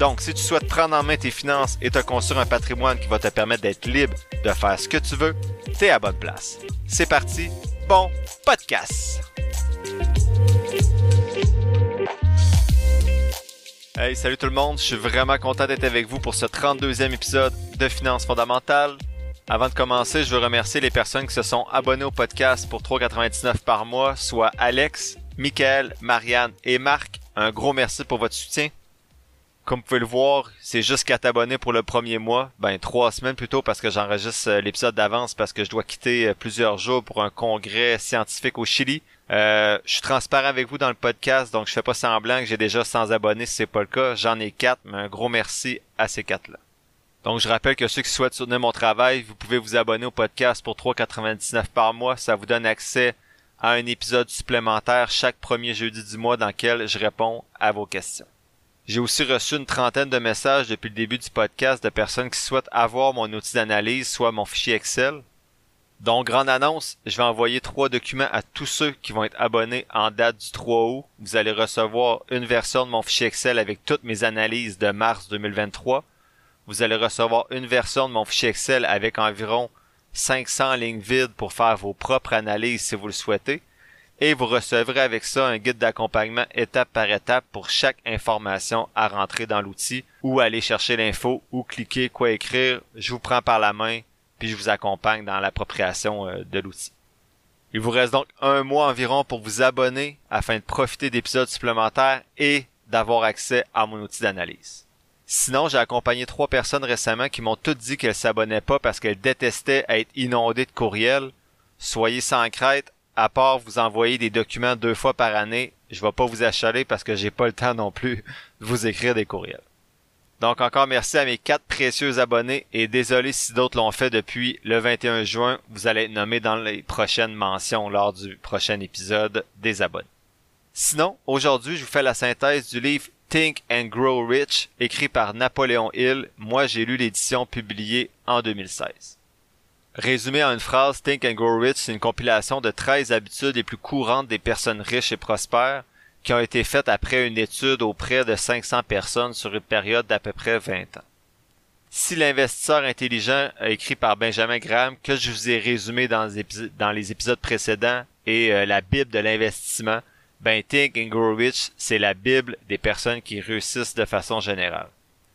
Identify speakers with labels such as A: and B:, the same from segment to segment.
A: Donc, si tu souhaites prendre en main tes finances et te construire un patrimoine qui va te permettre d'être libre de faire ce que tu veux, t'es à bonne place. C'est parti, bon podcast! Hey, salut tout le monde, je suis vraiment content d'être avec vous pour ce 32e épisode de Finances fondamentales. Avant de commencer, je veux remercier les personnes qui se sont abonnées au podcast pour 3,99 par mois, soit Alex, Michael, Marianne et Marc. Un gros merci pour votre soutien. Comme vous pouvez le voir, c'est juste qu'à t'abonner pour le premier mois, ben trois semaines plutôt parce que j'enregistre euh, l'épisode d'avance parce que je dois quitter euh, plusieurs jours pour un congrès scientifique au Chili. Euh, je suis transparent avec vous dans le podcast, donc je fais pas semblant que j'ai déjà 100 abonnés si c'est pas le cas. J'en ai quatre, mais un gros merci à ces quatre-là. Donc je rappelle que ceux qui souhaitent soutenir mon travail, vous pouvez vous abonner au podcast pour 3,99 par mois. Ça vous donne accès à un épisode supplémentaire chaque premier jeudi du mois dans lequel je réponds à vos questions. J'ai aussi reçu une trentaine de messages depuis le début du podcast de personnes qui souhaitent avoir mon outil d'analyse, soit mon fichier Excel. Donc, grande annonce, je vais envoyer trois documents à tous ceux qui vont être abonnés en date du 3 août. Vous allez recevoir une version de mon fichier Excel avec toutes mes analyses de mars 2023. Vous allez recevoir une version de mon fichier Excel avec environ 500 lignes vides pour faire vos propres analyses si vous le souhaitez et vous recevrez avec ça un guide d'accompagnement étape par étape pour chaque information à rentrer dans l'outil ou aller chercher l'info ou cliquer quoi écrire. Je vous prends par la main puis je vous accompagne dans l'appropriation euh, de l'outil. Il vous reste donc un mois environ pour vous abonner afin de profiter d'épisodes supplémentaires et d'avoir accès à mon outil d'analyse. Sinon, j'ai accompagné trois personnes récemment qui m'ont toutes dit qu'elles s'abonnaient pas parce qu'elles détestaient être inondées de courriels. Soyez sans crête, à part vous envoyer des documents deux fois par année, je vais pas vous achaler parce que j'ai pas le temps non plus de vous écrire des courriels. Donc encore merci à mes quatre précieux abonnés et désolé si d'autres l'ont fait depuis le 21 juin, vous allez être nommés dans les prochaines mentions lors du prochain épisode des abonnés. Sinon, aujourd'hui, je vous fais la synthèse du livre Think and Grow Rich, écrit par Napoléon Hill. Moi, j'ai lu l'édition publiée en 2016. Résumé en une phrase, Think and Grow Rich, c'est une compilation de 13 habitudes les plus courantes des personnes riches et prospères qui ont été faites après une étude auprès de 500 personnes sur une période d'à peu près 20 ans. Si l'investisseur intelligent écrit par Benjamin Graham, que je vous ai résumé dans les, épisodes précédents, et euh, la Bible de l'investissement, ben Think and Grow Rich, c'est la Bible des personnes qui réussissent de façon générale.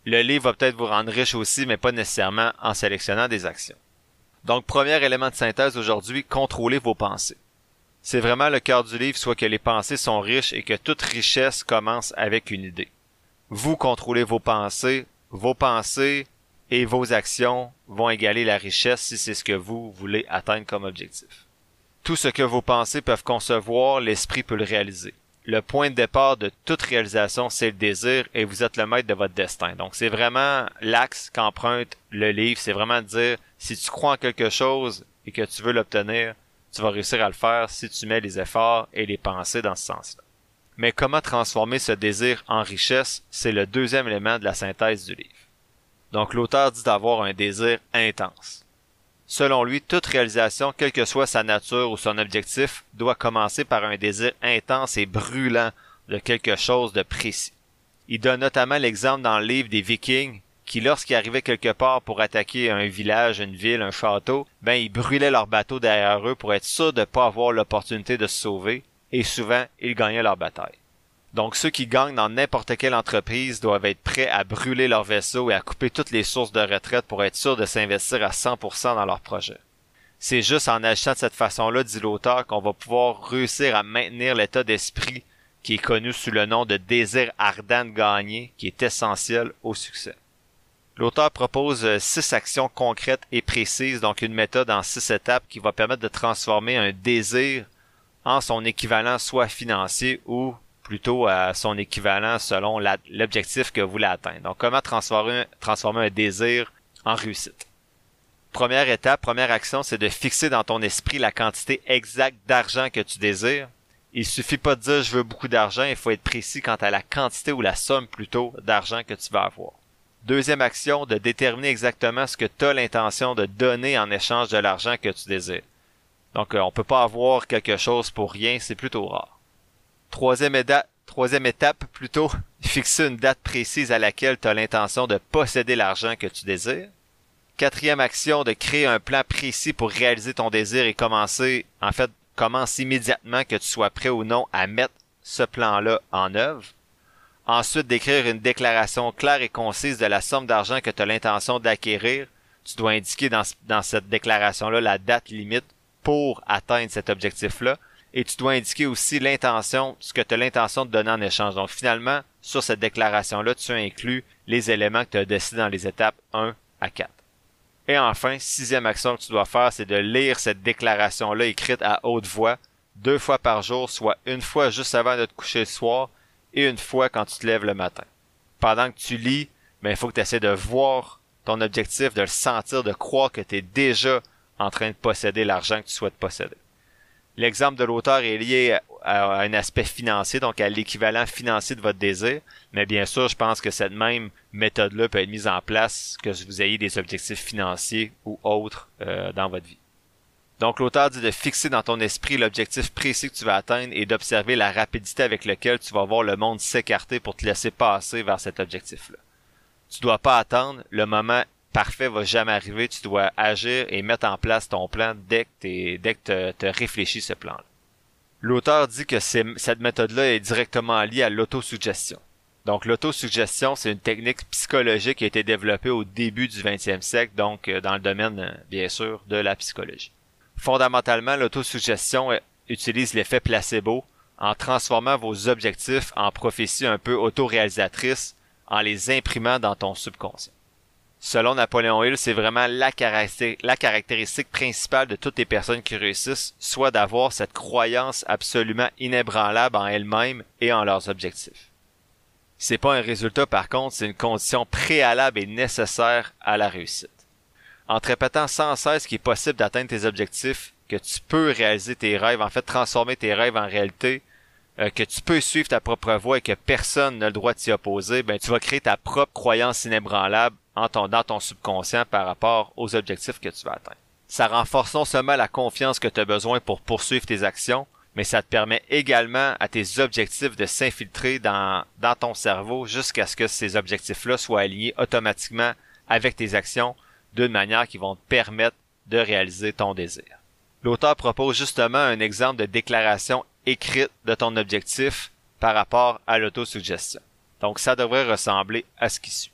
A: Le livre va peut-être vous rendre riche aussi, mais pas nécessairement en sélectionnant des actions. Donc, premier élément de synthèse aujourd'hui, contrôlez vos pensées. C'est vraiment le cœur du livre, soit que les pensées sont riches et que toute richesse commence avec une idée. Vous contrôlez vos pensées, vos pensées et vos actions vont égaler la richesse si c'est ce que vous voulez atteindre comme objectif. Tout ce que vos pensées peuvent concevoir, l'esprit peut le réaliser le point de départ de toute réalisation, c'est le désir et vous êtes le maître de votre destin. Donc c'est vraiment l'axe qu'emprunte le livre, c'est vraiment de dire si tu crois en quelque chose et que tu veux l'obtenir, tu vas réussir à le faire si tu mets les efforts et les pensées dans ce sens-là. Mais comment transformer ce désir en richesse, c'est le deuxième élément de la synthèse du livre. Donc l'auteur dit d'avoir un désir intense. Selon lui, toute réalisation, quelle que soit sa nature ou son objectif, doit commencer par un désir intense et brûlant de quelque chose de précis. Il donne notamment l'exemple dans le livre des Vikings qui, lorsqu'ils arrivaient quelque part pour attaquer un village, une ville, un château, ben ils brûlaient leur bateau derrière eux pour être sûrs de ne pas avoir l'opportunité de se sauver, et souvent ils gagnaient leur bataille. Donc ceux qui gagnent dans n'importe quelle entreprise doivent être prêts à brûler leur vaisseau et à couper toutes les sources de retraite pour être sûrs de s'investir à 100% dans leur projet. C'est juste en agissant de cette façon-là, dit l'auteur, qu'on va pouvoir réussir à maintenir l'état d'esprit qui est connu sous le nom de désir ardent de gagner, qui est essentiel au succès. L'auteur propose euh, six actions concrètes et précises, donc une méthode en six étapes qui va permettre de transformer un désir en son équivalent soit financier ou plutôt à son équivalent selon l'objectif que vous voulez atteindre. Donc, comment transformer, transformer un désir en réussite? Première étape, première action, c'est de fixer dans ton esprit la quantité exacte d'argent que tu désires. Il suffit pas de dire je veux beaucoup d'argent, il faut être précis quant à la quantité ou la somme plutôt d'argent que tu vas avoir. Deuxième action, de déterminer exactement ce que tu as l'intention de donner en échange de l'argent que tu désires. Donc, euh, on peut pas avoir quelque chose pour rien, c'est plutôt rare. Troisième, troisième étape, plutôt, fixer une date précise à laquelle tu as l'intention de posséder l'argent que tu désires. Quatrième action, de créer un plan précis pour réaliser ton désir et commencer, en fait, commence immédiatement que tu sois prêt ou non à mettre ce plan-là en œuvre. Ensuite, d'écrire une déclaration claire et concise de la somme d'argent que tu as l'intention d'acquérir. Tu dois indiquer dans, dans cette déclaration-là la date limite pour atteindre cet objectif-là. Et tu dois indiquer aussi l'intention, ce que tu as l'intention de donner en échange. Donc finalement, sur cette déclaration-là, tu inclus les éléments que tu as décidés dans les étapes 1 à 4. Et enfin, sixième action que tu dois faire, c'est de lire cette déclaration-là écrite à haute voix deux fois par jour, soit une fois juste avant de te coucher le soir et une fois quand tu te lèves le matin. Pendant que tu lis, mais ben, il faut que tu essaies de voir ton objectif, de le sentir, de croire que tu es déjà en train de posséder l'argent que tu souhaites posséder. L'exemple de l'auteur est lié à un aspect financier, donc à l'équivalent financier de votre désir. Mais bien sûr, je pense que cette même méthode-là peut être mise en place, que vous ayez des objectifs financiers ou autres euh, dans votre vie. Donc l'auteur dit de fixer dans ton esprit l'objectif précis que tu vas atteindre et d'observer la rapidité avec laquelle tu vas voir le monde s'écarter pour te laisser passer vers cet objectif-là. Tu dois pas attendre, le moment parfait va jamais arriver, tu dois agir et mettre en place ton plan dès que, que tu as réfléchi ce plan-là. L'auteur dit que cette méthode-là est directement liée à l'autosuggestion. Donc l'autosuggestion, c'est une technique psychologique qui a été développée au début du 20e siècle, donc euh, dans le domaine, euh, bien sûr, de la psychologie. Fondamentalement, l'autosuggestion euh, utilise l'effet placebo en transformant vos objectifs en prophéties un peu autoréalisatrices en les imprimant dans ton subconscient. Selon Napoléon Hill, c'est vraiment la caractéristique, la caractéristique principale de toutes les personnes qui réussissent, soit d'avoir cette croyance absolument inébranlable en elles-mêmes et en leurs objectifs. C'est pas un résultat par contre, c'est une condition préalable et nécessaire à la réussite. En te répétant sans cesse qu'il est possible d'atteindre tes objectifs, que tu peux réaliser tes rêves, en fait transformer tes rêves en réalité, euh, que tu peux suivre ta propre voie et que personne n'a le droit de t'y opposer, ben tu vas créer ta propre croyance inébranlable en ton, dans ton subconscient par rapport aux objectifs que tu vas atteindre. Ça renforce non seulement la confiance que tu as besoin pour poursuivre tes actions, mais ça te permet également à tes objectifs de s'infiltrer dans, dans ton cerveau jusqu'à ce que ces objectifs-là soient alignés automatiquement avec tes actions d'une manière qui vont te permettre de réaliser ton désir. L'auteur propose justement un exemple de déclaration écrite de ton objectif par rapport à l'autosuggestion. Donc ça devrait ressembler à ce qui suit.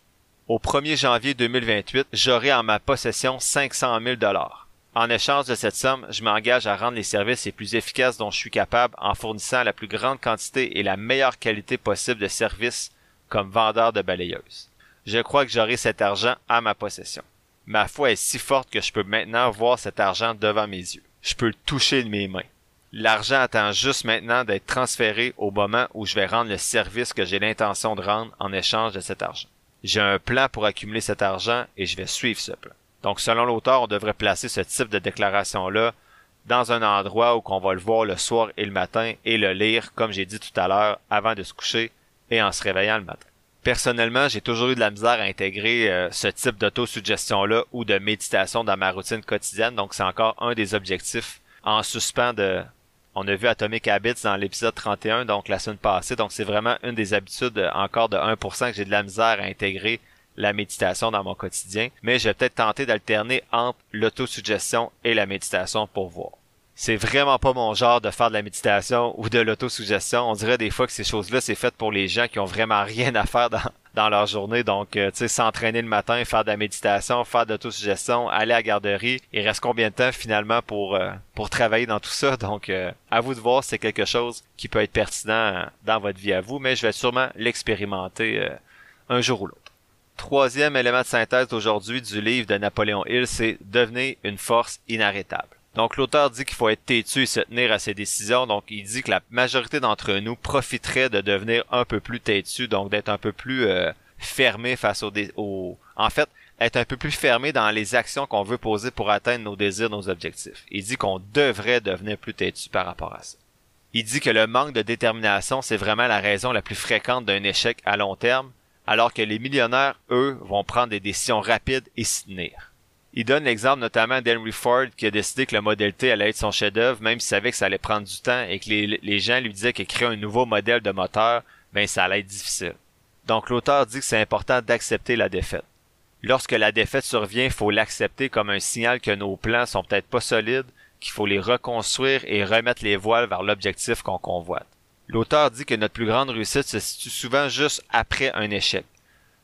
A: Au 1er janvier 2028, j'aurai en ma possession 500 000 dollars. En échange de cette somme, je m'engage à rendre les services les plus efficaces dont je suis capable en fournissant la plus grande quantité et la meilleure qualité possible de services comme vendeur de balayeuses. Je crois que j'aurai cet argent à ma possession. Ma foi est si forte que je peux maintenant voir cet argent devant mes yeux. Je peux le toucher de mes mains. L'argent attend juste maintenant d'être transféré au moment où je vais rendre le service que j'ai l'intention de rendre en échange de cet argent. J'ai un plan pour accumuler cet argent et je vais suivre ce plan. Donc selon l'auteur, on devrait placer ce type de déclaration-là dans un endroit où on va le voir le soir et le matin et le lire, comme j'ai dit tout à l'heure, avant de se coucher et en se réveillant le matin. Personnellement, j'ai toujours eu de la misère à intégrer euh, ce type d'autosuggestion-là ou de méditation dans ma routine quotidienne, donc c'est encore un des objectifs en suspens de... On a vu Atomic Habits dans l'épisode 31, donc la semaine passée, donc c'est vraiment une des habitudes euh, encore de 1% que j'ai de la misère à intégrer la méditation dans mon quotidien, mais je vais peut-être tenter d'alterner entre l'autosuggestion et la méditation pour voir c'est vraiment pas mon genre de faire de la méditation ou de l'autosuggestion. On dirait des fois que ces choses-là, c'est fait pour les gens qui ont vraiment rien à faire dans, dans leur journée. Donc, euh, tu sais, s'entraîner le matin, faire de la méditation, faire de l'autosuggestion, aller à la garderie. Il reste combien de temps finalement pour euh, pour travailler dans tout ça? Donc, euh, à vous de voir, c'est quelque chose qui peut être pertinent dans votre vie à vous, mais je vais sûrement l'expérimenter un jour ou l'autre. Troisième élément de synthèse aujourd'hui du livre de Napoléon Hill, c'est devenir une force inarrêtable. Donc l'auteur dit qu'il faut être têtu et se tenir à ses décisions. Donc il dit que la majorité d'entre nous profiterait de devenir un peu plus têtu, donc d'être un peu plus euh, fermé face aux, En fait, être un peu plus fermé dans les actions qu'on veut poser pour atteindre nos désirs, nos objectifs. Il dit qu'on devrait devenir plus têtu par rapport à ça. Il dit que le manque de détermination, c'est vraiment la raison la plus fréquente d'un échec à long terme, alors que les millionnaires, eux, vont prendre des décisions rapides et s'y tenir. Il donne l'exemple notamment d'Henry Ford qui a décidé que le modèle T allait être son chef-d'œuvre, même s'il savait que ça allait prendre du temps et que les, gens lui disaient qu'écrire un nouveau modèle de moteur, ben ça allait être difficile. Donc l'auteur dit que c'est important d'accepter la défaite. Lorsque la défaite survient, il faut l'accepter comme un signal que nos plans sont peut-être pas solides, qu'il faut les reconstruire et remettre les voiles vers l'objectif qu'on convoite. L'auteur dit que notre plus grande réussite se situe souvent juste après un échec.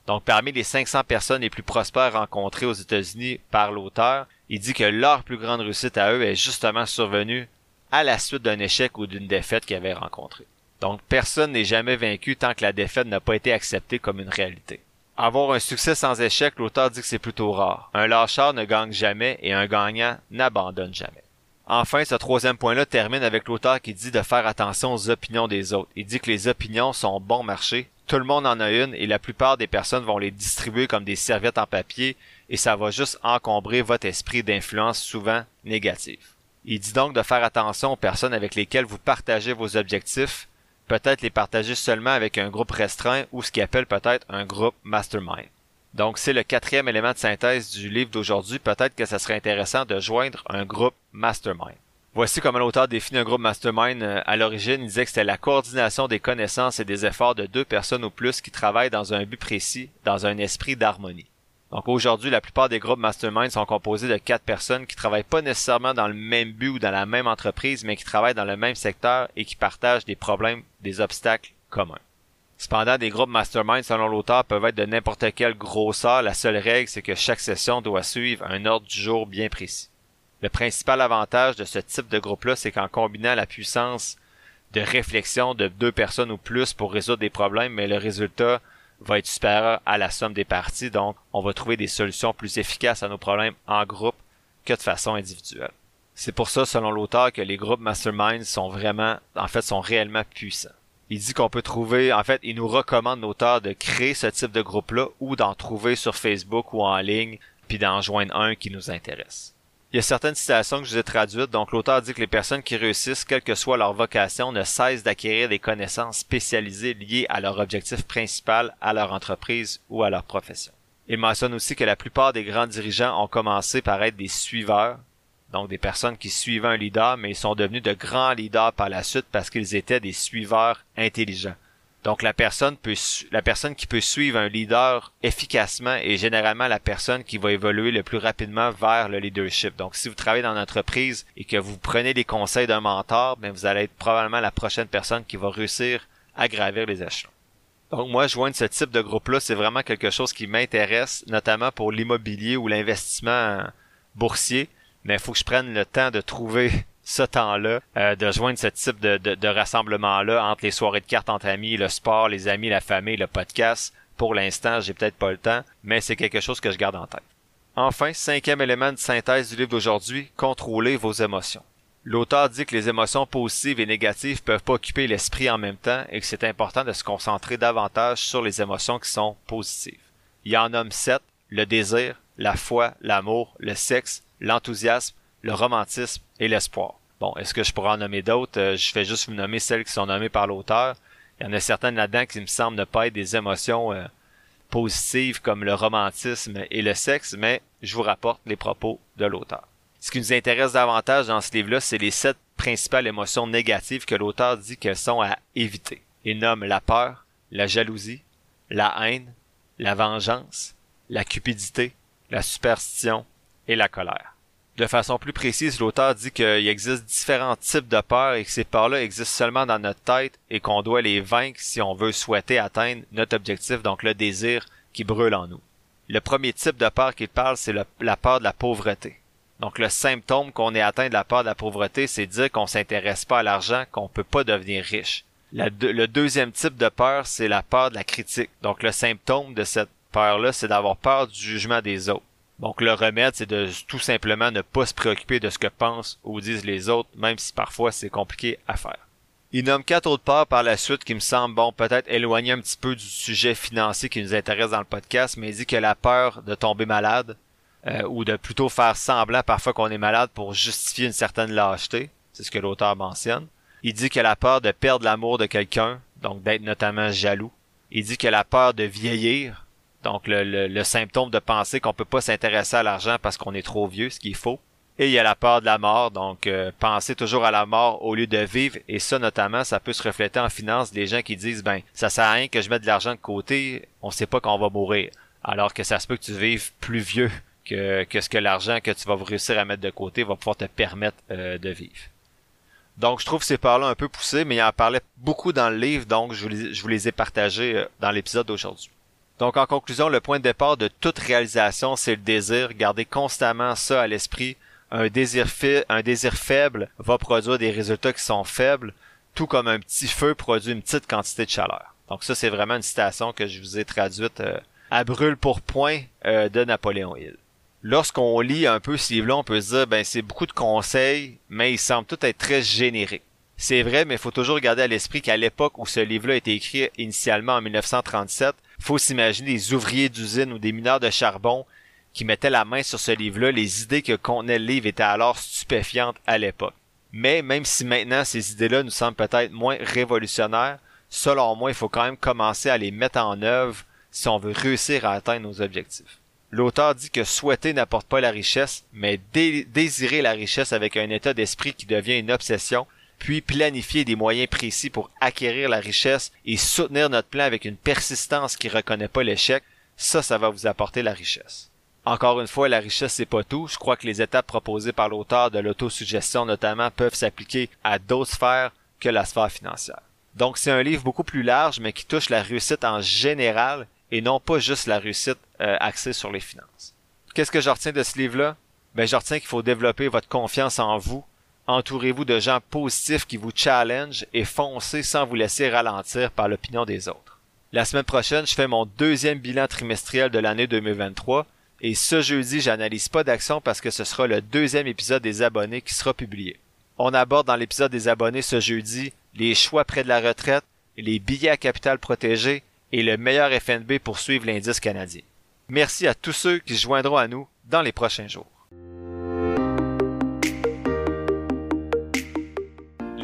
A: Donc, parmi les 500 personnes les plus prospères rencontrées aux États-Unis par l'auteur, il dit que leur plus grande réussite à eux est justement survenue à la suite d'un échec ou d'une défaite qu'ils avaient rencontré. Donc, personne n'est jamais vaincu tant que la défaite n'a pas été acceptée comme une réalité. Avoir un succès sans échec, l'auteur dit que c'est plutôt rare. Un lâcheur ne gagne jamais et un gagnant n'abandonne jamais. Enfin, ce troisième point-là termine avec l'auteur qui dit de faire attention aux opinions des autres. Il dit que les opinions sont bon marché, tout le monde en a une et la plupart des personnes vont les distribuer comme des serviettes en papier et ça va juste encombrer votre esprit d'influence souvent négative. Il dit donc de faire attention aux personnes avec lesquelles vous partagez vos objectifs, peut-être les partager seulement avec un groupe restreint ou ce qu'il appelle peut-être un groupe mastermind. Donc c'est le quatrième élément de synthèse du livre d'aujourd'hui, peut-être que ça serait intéressant de joindre un groupe mastermind. Voici comment l'auteur définit un groupe mastermind. Euh, à l'origine, il disait que c'était la coordination des connaissances et des efforts de deux personnes ou plus qui travaillent dans un but précis, dans un esprit d'harmonie. Donc aujourd'hui, la plupart des groupes mastermind sont composés de quatre personnes qui travaillent pas nécessairement dans le même but ou dans la même entreprise, mais qui travaillent dans le même secteur et qui partagent des problèmes, des obstacles communs. Cependant, des groupes mastermind, selon l'auteur, peuvent être de n'importe quelle grosseur. La seule règle, c'est que chaque session doit suivre un ordre du jour bien précis. Le principal avantage de ce type de groupe-là, c'est qu'en combinant la puissance de réflexion de deux personnes ou plus pour résoudre des problèmes, mais le résultat va être supérieur à la somme des parties, donc on va trouver des solutions plus efficaces à nos problèmes en groupe que de façon individuelle. C'est pour ça, selon l'auteur, que les groupes mastermind sont vraiment, en fait, sont réellement puissants. Il dit qu'on peut trouver, en fait, il nous recommande l'auteur de créer ce type de groupe-là ou d'en trouver sur Facebook ou en ligne, puis d'en joindre un qui nous intéresse. Il y a certaines citations que je vous ai traduites, donc l'auteur dit que les personnes qui réussissent, quelle que soit leur vocation, ne cessent d'acquérir des connaissances spécialisées liées à leur objectif principal, à leur entreprise ou à leur profession. Il mentionne aussi que la plupart des grands dirigeants ont commencé par être des suiveurs, donc des personnes qui suivaient un leader, mais ils sont devenus de grands leaders par la suite parce qu'ils étaient des suiveurs intelligents. Donc la personne peut la personne qui peut suivre un leader efficacement est généralement la personne qui va évoluer le plus rapidement vers le leadership. Donc si vous travaillez dans une entreprise et que vous prenez les conseils d'un mentor, ben vous allez être probablement la prochaine personne qui va réussir à gravir les échelons. Donc moi, joindre ce type de groupe-là, c'est vraiment quelque chose qui m'intéresse, notamment pour l'immobilier ou l'investissement boursier. Mais il faut que je prenne le temps de trouver ce temps-là, euh, de joindre ce type de, de, rassemblement-là entre les soirées de cartes entre amis, le sport, les amis, la famille, le podcast. Pour l'instant, j'ai peut-être pas le temps, mais c'est quelque chose que je garde en tête. Enfin, cinquième élément de synthèse du livre d'aujourd'hui, contrôler vos émotions. L'auteur dit que les émotions positives et négatives peuvent pas occuper l'esprit en même temps et que c'est important de se concentrer davantage sur les émotions qui sont positives. Il en nomme sept, le désir, la foi, l'amour, le sexe, l'enthousiasme, le romantisme et l'espoir. Bon, est-ce que je pourrais en nommer d'autres? Euh, je fais juste vous nommer celles qui sont nommées par l'auteur. Il y en a certaines là-dedans qui me semblent ne pas être des émotions euh, positives comme le romantisme et le sexe, mais je vous rapporte les propos de l'auteur. Ce qui nous intéresse davantage dans ce livre-là, c'est les sept principales émotions négatives que l'auteur dit qu'elles sont à éviter. Il nomme la peur, la jalousie, la haine, la vengeance, la cupidité, la superstition et la colère. De façon plus précise, l'auteur dit qu'il existe différents types de peurs et que ces peurs-là existent seulement dans notre tête et qu'on doit les vaincre si on veut souhaiter atteindre notre objectif, donc le désir qui brûle en nous. Le premier type de peur qu'il parle, c'est la peur de la pauvreté. Donc le symptôme qu'on est atteint de la peur de la pauvreté, c'est dire qu'on s'intéresse pas à l'argent, qu'on peut pas devenir riche. le deuxième type de peur, c'est la peur de la critique. Donc le symptôme de cette peur-là, c'est d'avoir peur du jugement des autres. Donc le remède, c'est de tout simplement ne pas se préoccuper de ce que pensent ou disent les autres, même si parfois c'est compliqué à faire. Il nomme quatre autres parts par la suite qui me semblent, bon, peut-être éloigner un petit peu du sujet financier qui nous intéresse dans le podcast, mais il dit que la peur de tomber malade, euh, ou de plutôt faire semblant parfois qu'on est malade pour justifier une certaine lâcheté, c'est ce que l'auteur mentionne. Il dit que la peur de perdre l'amour de quelqu'un, donc d'être notamment jaloux. Il dit que la peur de vieillir, donc le, le symptôme de penser qu'on peut pas s'intéresser à l'argent parce qu'on est trop vieux, ce qui est faux. Et il y a la peur de la mort, donc euh, penser toujours à la mort au lieu de vivre. Et ça, notamment, ça peut se refléter en finance des gens qui disent, ben, ça sert à rien que je mette de l'argent de côté, on sait pas qu'on va mourir. Alors que ça se peut que tu vives plus vieux que, que ce que l'argent que tu vas réussir à mettre de côté va pouvoir te permettre euh, de vivre. Donc, je trouve ces peurs-là un peu poussées, mais il en parlait beaucoup dans le livre, donc je vous les, je vous les ai partagés euh, dans l'épisode d'aujourd'hui. Donc, en conclusion, le point de départ de toute réalisation, c'est le désir. Gardez constamment ça à l'esprit un désir, un désir faible va produire des résultats qui sont faibles, tout comme un petit feu produit une petite quantité de chaleur. Donc ça, c'est vraiment une citation que je vous ai traduite euh, à brûle pour point euh, de Napoléon Hill. Lorsqu'on lit un peu ce livre-là, on peut se dire, ben c'est beaucoup de conseils, mais il semble tout être très générique. C'est vrai, mais il faut toujours garder à l'esprit qu'à l'époque où ce livre-là a été écrit initialement en 1937, faut s'imaginer des ouvriers d'usine ou des mineurs de charbon qui mettait la main sur ce livre-là, les idées que contenait le livre étaient alors stupéfiantes à l'époque. Mais même si maintenant ces idées-là nous semblent peut-être moins révolutionnaires, selon moi, il faut quand même commencer à les mettre en œuvre si on veut réussir à atteindre nos objectifs. L'auteur dit que souhaiter n'apporte pas la richesse, mais désirer la richesse avec un état d'esprit qui devient une obsession, puis planifier des moyens précis pour acquérir la richesse et soutenir notre plan avec une persistance qui reconnaît pas l'échec, ça, ça va vous apporter la richesse. Encore une fois, la richesse c'est pas tout. Je crois que les étapes proposées par l'auteur de l'autosuggestion notamment peuvent s'appliquer à d'autres sphères que la sphère financière. Donc c'est un livre beaucoup plus large mais qui touche la réussite en général et non pas juste la réussite euh, axée sur les finances. Qu'est-ce que je retiens de ce livre-là? Ben je retiens qu'il faut développer votre confiance en vous. Entourez-vous de gens positifs qui vous challenge et foncez sans vous laisser ralentir par l'opinion des autres. La semaine prochaine, je fais mon deuxième bilan trimestriel de l'année 2023 et ce jeudi, j'analyse pas d'action parce que ce sera le deuxième épisode des abonnés qui sera publié. On aborde dans l'épisode des abonnés ce jeudi les choix près de la retraite, les billets à capital protégé et le meilleur FNB pour suivre l'indice canadien. Merci à tous ceux qui se joindront à nous dans les prochains jours.